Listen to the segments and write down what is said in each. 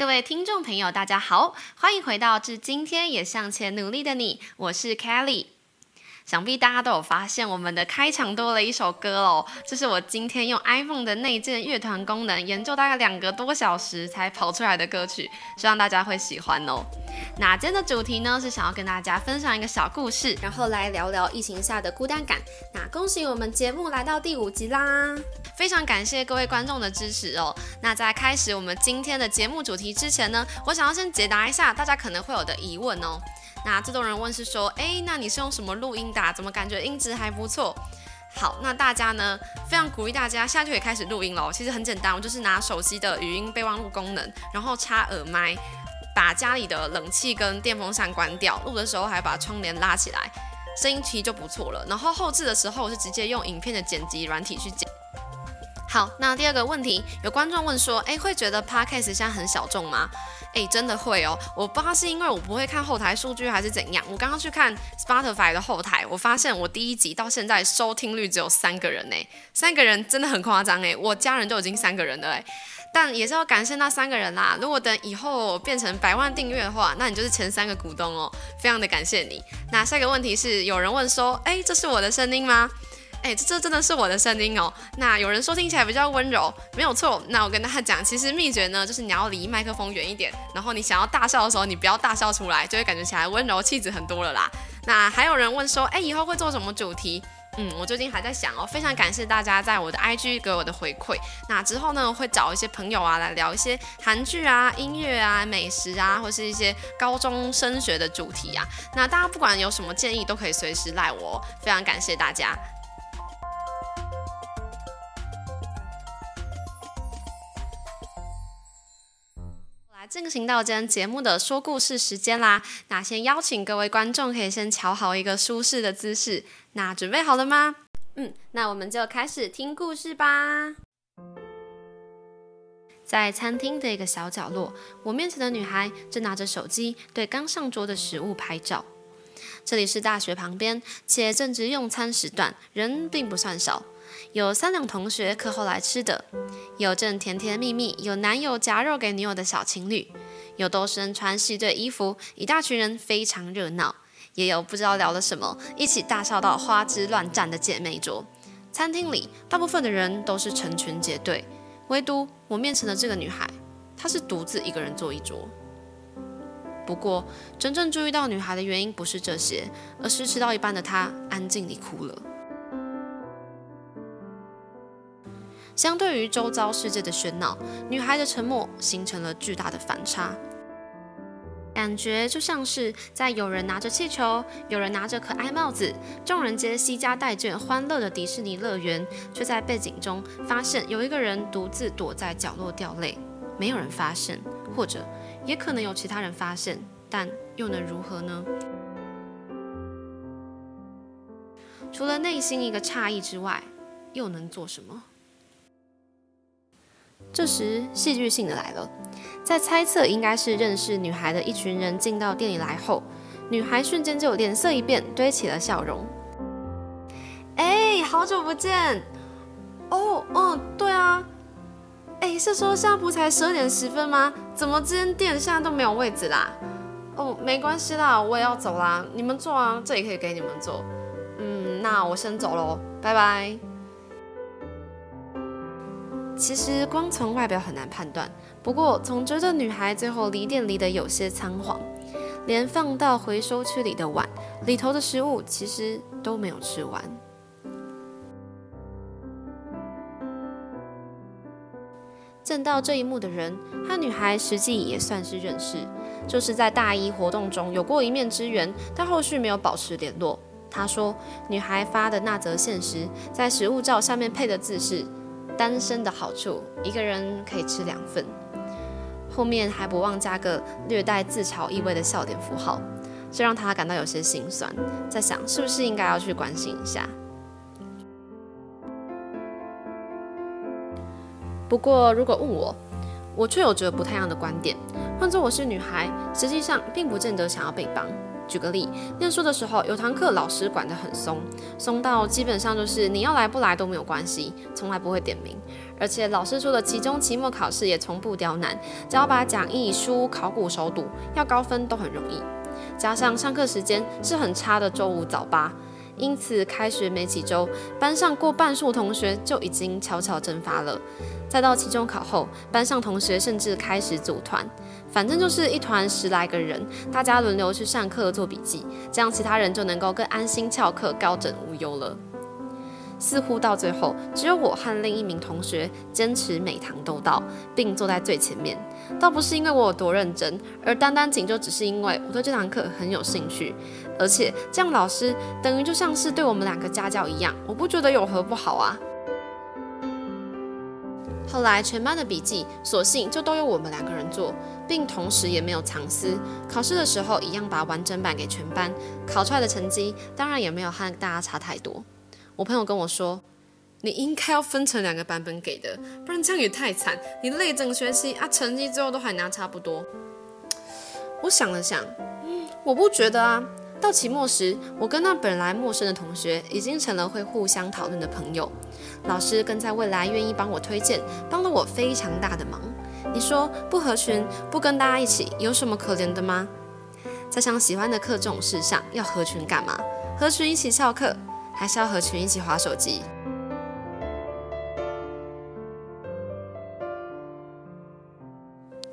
各位听众朋友，大家好，欢迎回到《至今天也向前努力的你》，我是 Kelly。想必大家都有发现，我们的开场多了一首歌哦。这是我今天用 iPhone 的内建乐团功能研究大概两个多小时才跑出来的歌曲，希望大家会喜欢哦。那今天的主题呢，是想要跟大家分享一个小故事，然后来聊聊疫情下的孤单感。那恭喜我们节目来到第五集啦！非常感谢各位观众的支持哦。那在开始我们今天的节目主题之前呢，我想要先解答一下大家可能会有的疑问哦。那这种人问是说，哎，那你是用什么录音的？怎么感觉音质还不错？好，那大家呢，非常鼓励大家现在就可以开始录音喽。其实很简单，我就是拿手机的语音备忘录功能，然后插耳麦，把家里的冷气跟电风扇关掉，录的时候还把窗帘拉起来，声音其实就不错了。然后后置的时候，我是直接用影片的剪辑软体去剪。好，那第二个问题，有观众问说，哎，会觉得 podcast 现在很小众吗？哎，真的会哦。我不知道是因为我不会看后台数据，还是怎样。我刚刚去看 Spotify 的后台，我发现我第一集到现在收听率只有三个人呢，三个人真的很夸张哎。我家人都已经三个人了哎，但也是要感谢那三个人啦。如果等以后变成百万订阅的话，那你就是前三个股东哦，非常的感谢你。那下一个问题是，有人问说，哎，这是我的声音吗？哎，这这真的是我的声音哦。那有人说听起来比较温柔，没有错。那我跟大家讲，其实秘诀呢，就是你要离麦克风远一点，然后你想要大笑的时候，你不要大笑出来，就会感觉起来温柔气质很多了啦。那还有人问说，哎，以后会做什么主题？嗯，我最近还在想哦。非常感谢大家在我的 IG 给我的回馈。那之后呢，会找一些朋友啊来聊一些韩剧啊、音乐啊、美食啊，或是一些高中升学的主题啊。那大家不管有什么建议，都可以随时赖我。非常感谢大家。进行到今天节目的说故事时间啦，那先邀请各位观众可以先瞧好一个舒适的姿势，那准备好了吗？嗯，那我们就开始听故事吧。在餐厅的一个小角落，我面前的女孩正拿着手机对刚上桌的食物拍照。这里是大学旁边，且正值用餐时段，人并不算少。有三两同学课后来吃的，有正甜甜蜜蜜有男友夹肉给女友的小情侣，有都身穿系队衣服，一大群人非常热闹，也有不知道聊了什么，一起大笑到花枝乱颤的姐妹桌。餐厅里大部分的人都是成群结队，唯独我面前的这个女孩，她是独自一个人坐一桌。不过真正注意到女孩的原因不是这些，而是吃到一半的她安静地哭了。相对于周遭世界的喧闹，女孩的沉默形成了巨大的反差，感觉就像是在有人拿着气球，有人拿着可爱帽子，众人皆惜家带眷，欢乐的迪士尼乐园，却在背景中发现有一个人独自躲在角落掉泪，没有人发现，或者也可能有其他人发现，但又能如何呢？除了内心一个诧异之外，又能做什么？这时，戏剧性的来了，在猜测应该是认识女孩的一群人进到店里来后，女孩瞬间就脸色一变，堆起了笑容。哎，好久不见！哦，嗯，对啊。哎，是说现在不才十二点十分吗？怎么这间店现在都没有位置啦？哦，没关系啦，我也要走啦，你们坐啊，这里可以给你们坐。嗯，那我先走喽，拜拜。其实光从外表很难判断，不过总觉得女孩最后离店离得有些仓皇，连放到回收区里的碗里头的食物其实都没有吃完。见到这一幕的人和女孩实际也算是认识，就是在大一活动中有过一面之缘，但后续没有保持联络。他说，女孩发的那则现实，在食物照下面配的字是。单身的好处，一个人可以吃两份。后面还不忘加个略带自嘲意味的笑点符号，这让他感到有些心酸，在想是不是应该要去关心一下。不过如果问我，我却有着不太一样的观点。换做我是女孩，实际上并不见得想要被帮，举个例，念书的时候有堂课老师管得很松，松到基本上就是你要来不来都没有关系，从来不会点名。而且老师说的期中、期末考试也从不刁难，只要把讲义、书、考古熟读，要高分都很容易。加上上课时间是很差的周五早八，因此开学没几周，班上过半数同学就已经悄悄蒸发了。再到期中考后，班上同学甚至开始组团。反正就是一团十来个人，大家轮流去上课做笔记，这样其他人就能够更安心翘课，高枕无忧了。似乎到最后，只有我和另一名同学坚持每堂都到，并坐在最前面。倒不是因为我有多认真，而单单仅就只是因为我对这堂课很有兴趣，而且这样老师等于就像是对我们两个家教一样，我不觉得有何不好啊。后来全班的笔记，索性就都由我们两个人做，并同时也没有藏私。考试的时候一样把完整版给全班，考出来的成绩当然也没有和大家差太多。我朋友跟我说，你应该要分成两个版本给的，不然这样也太惨。你累整学期啊，成绩最后都还拿差不多。我想了想，我不觉得啊。到期末时，我跟那本来陌生的同学已经成了会互相讨论的朋友。老师更在未来愿意帮我推荐，帮了我非常大的忙。你说不合群，不跟大家一起，有什么可怜的吗？在上喜欢的课这种事上，要合群干嘛？合群一起翘课，还是要合群一起划手机？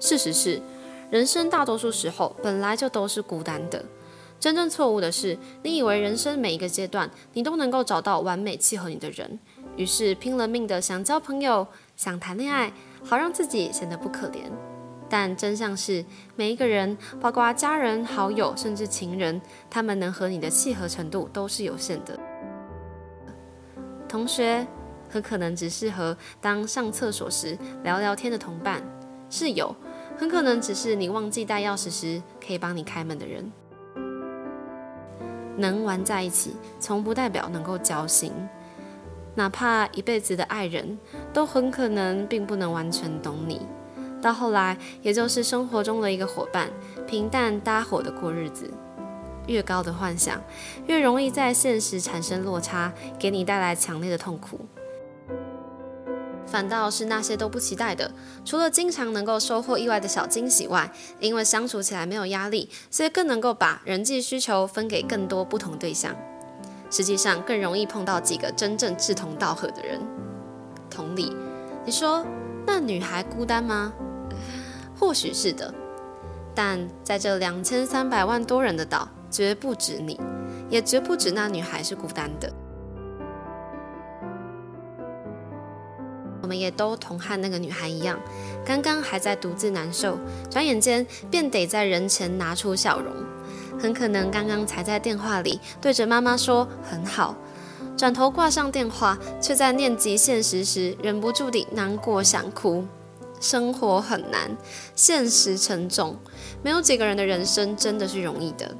事实是，人生大多数时候本来就都是孤单的。真正错误的是，你以为人生每一个阶段，你都能够找到完美契合你的人，于是拼了命的想交朋友，想谈恋爱，好让自己显得不可怜。但真相是，每一个人，包括家人、好友，甚至情人，他们能和你的契合程度都是有限的。同学很可能只适合当上厕所时聊聊天的同伴，室友很可能只是你忘记带钥匙时可以帮你开门的人。能玩在一起，从不代表能够交心。哪怕一辈子的爱人，都很可能并不能完全懂你。到后来，也就是生活中的一个伙伴，平淡搭伙的过日子。越高的幻想，越容易在现实产生落差，给你带来强烈的痛苦。反倒是那些都不期待的，除了经常能够收获意外的小惊喜外，因为相处起来没有压力，所以更能够把人际需求分给更多不同对象。实际上更容易碰到几个真正志同道合的人。同理，你说那女孩孤单吗？或许是的，但在这两千三百万多人的岛，绝不止你，也绝不止那女孩是孤单的。我们也都同和那个女孩一样，刚刚还在独自难受，转眼间便得在人前拿出笑容。很可能刚刚才在电话里对着妈妈说很好，转头挂上电话，却在念及现实时忍不住地难过想哭。生活很难，现实沉重，没有几个人的人生真的是容易的。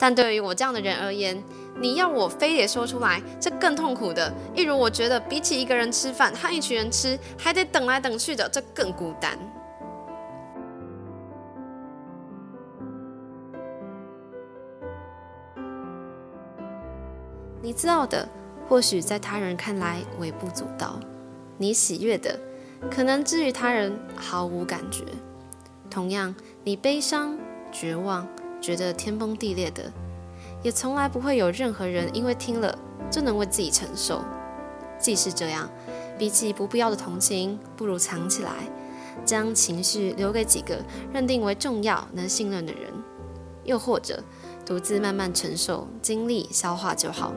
但对于我这样的人而言，你要我非得说出来，这更痛苦的。一如我觉得，比起一个人吃饭和一群人吃，还得等来等去的，这更孤单。你知道的，或许在他人看来微不足道；你喜悦的，可能至于他人毫无感觉。同样，你悲伤、绝望、觉得天崩地裂的。也从来不会有任何人因为听了就能为自己承受。既是这样，比起不必要的同情，不如藏起来，将情绪留给几个认定为重要、能信任的人，又或者独自慢慢承受、经历、消化就好。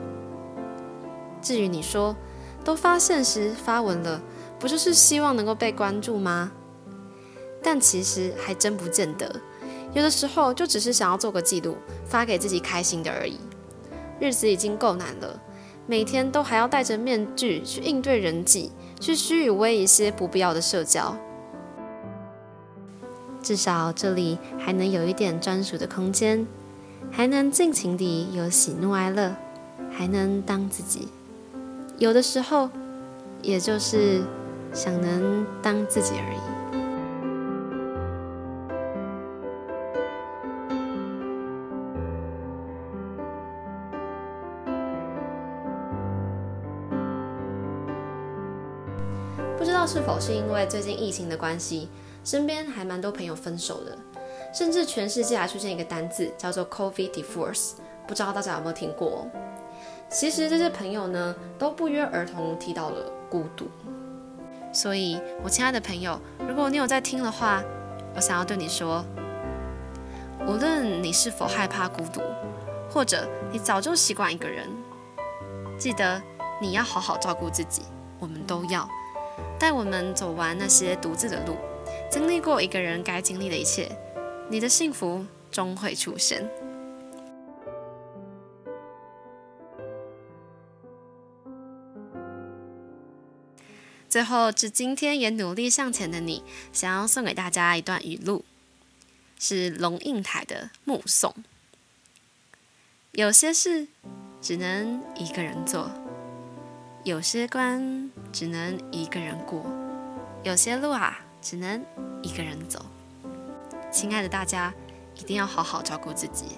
至于你说，都发现时发文了，不就是希望能够被关注吗？但其实还真不见得。有的时候就只是想要做个记录，发给自己开心的而已。日子已经够难了，每天都还要戴着面具去应对人际，去虚与委一些不必要的社交。至少这里还能有一点专属的空间，还能尽情地有喜怒哀乐，还能当自己。有的时候，也就是想能当自己而已。是否是因为最近疫情的关系，身边还蛮多朋友分手的，甚至全世界还出现一个单字叫做 “COVID divorce”，不知道大家有没有听过？其实这些朋友呢，都不约而同提到了孤独。所以，我亲爱的朋友，如果你有在听的话，我想要对你说，无论你是否害怕孤独，或者你早就习惯一个人，记得你要好好照顾自己。我们都要带我们走完那些独自的路，经历过一个人该经历的一切，你的幸福终会出现。最后，致今天也努力向前的你，想要送给大家一段语录，是龙应台的《目送》。有些事只能一个人做，有些关只能一个人过，有些路啊，只能一个人走。亲爱的大家，一定要好好照顾自己。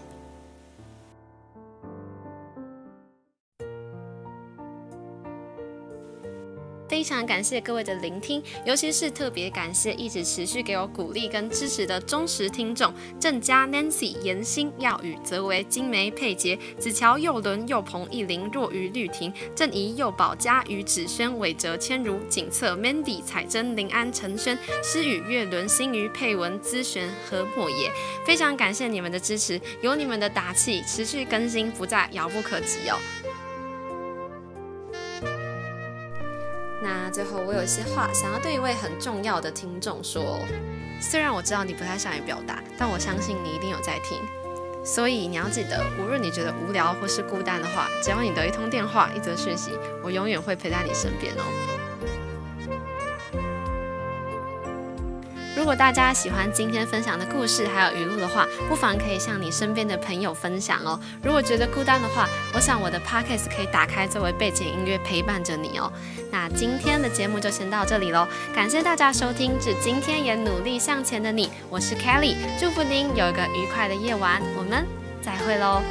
常感谢各位的聆听，尤其是特别感谢一直持续给我鼓励跟支持的忠实听众郑佳、Nancy、严欣、耀宇、泽维、金梅、佩杰、子乔、佑伦、佑鹏、意林、若愚、绿婷、郑怡、佑宝、佳宇、芷萱、韦哲、千如、景策、Mandy、彩珍、林安、陈轩、诗雨、月伦、新瑜、佩文、资璇和莫野。非常感谢你们的支持，有你们的打气，持续更新不再遥不可及哦。那最后，我有一些话想要对一位很重要的听众说。虽然我知道你不太善于表达，但我相信你一定有在听。所以你要记得，无论你觉得无聊或是孤单的话，只要你得一通电话、一则讯息，我永远会陪在你身边哦。如果大家喜欢今天分享的故事还有语录的话，不妨可以向你身边的朋友分享哦。如果觉得孤单的话，我想我的 podcast 可以打开作为背景音乐陪伴着你哦。那今天的节目就先到这里喽，感谢大家收听，致今天也努力向前的你，我是 Kelly，祝福您有一个愉快的夜晚，我们再会喽。